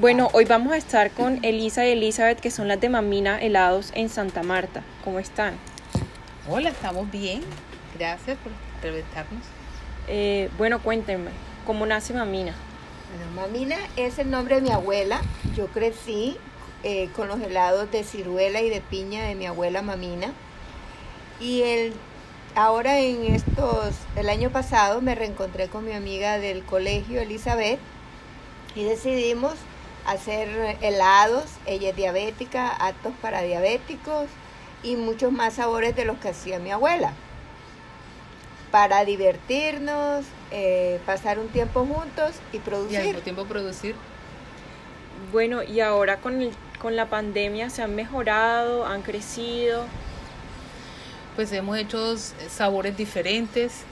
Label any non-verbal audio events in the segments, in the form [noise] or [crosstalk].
Bueno, hoy vamos a estar con Elisa y Elizabeth, que son las de Mamina Helados en Santa Marta. ¿Cómo están? Hola, estamos bien. Gracias por entrevistarnos. Eh, bueno, cuéntenme, ¿cómo nace Mamina? Bueno, Mamina es el nombre de mi abuela. Yo crecí eh, con los helados de ciruela y de piña de mi abuela Mamina. Y el, ahora en estos, el año pasado me reencontré con mi amiga del colegio, Elizabeth, y decidimos hacer helados, ella es diabética, actos para diabéticos y muchos más sabores de los que hacía mi abuela. Para divertirnos, eh, pasar un tiempo juntos y producir. Y al mismo tiempo producir. Bueno, y ahora con, el, con la pandemia se han mejorado, han crecido. Pues hemos hecho sabores diferentes,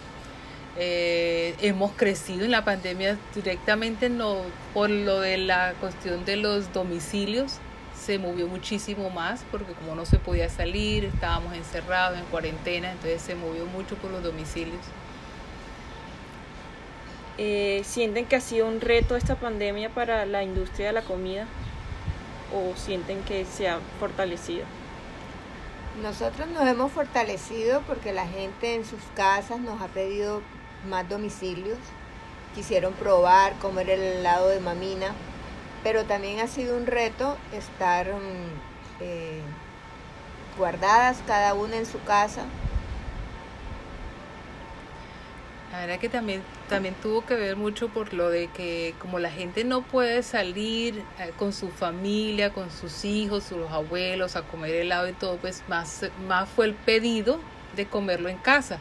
eh, hemos crecido en la pandemia directamente no, por lo de la cuestión de los domicilios. Se movió muchísimo más porque como no se podía salir, estábamos encerrados en cuarentena, entonces se movió mucho por los domicilios. Eh, ¿Sienten que ha sido un reto esta pandemia para la industria de la comida o sienten que se ha fortalecido? Nosotros nos hemos fortalecido porque la gente en sus casas nos ha pedido más domicilios, quisieron probar comer el helado de mamina, pero también ha sido un reto estar mm, eh, guardadas cada una en su casa. La verdad que también, también tuvo que ver mucho por lo de que como la gente no puede salir eh, con su familia, con sus hijos, sus abuelos a comer helado y todo, pues más, más fue el pedido de comerlo en casa.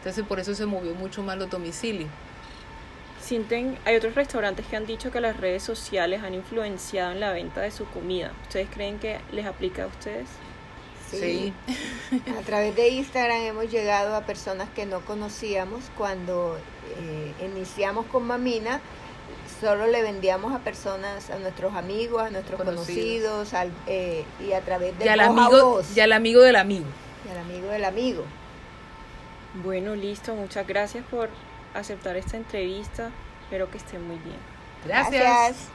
Entonces por eso se movió mucho más los domicilios. Sienten, hay otros restaurantes que han dicho que las redes sociales han influenciado en la venta de su comida. ¿Ustedes creen que les aplica a ustedes? Sí. [laughs] A través de Instagram hemos llegado a personas que no conocíamos cuando eh, iniciamos con Mamina. Solo le vendíamos a personas, a nuestros amigos, a nuestros conocidos, al, eh, y a través de y al amigo, y al amigo del amigo. Y al amigo del amigo. Bueno, listo. Muchas gracias por aceptar esta entrevista. Espero que estén muy bien. Gracias.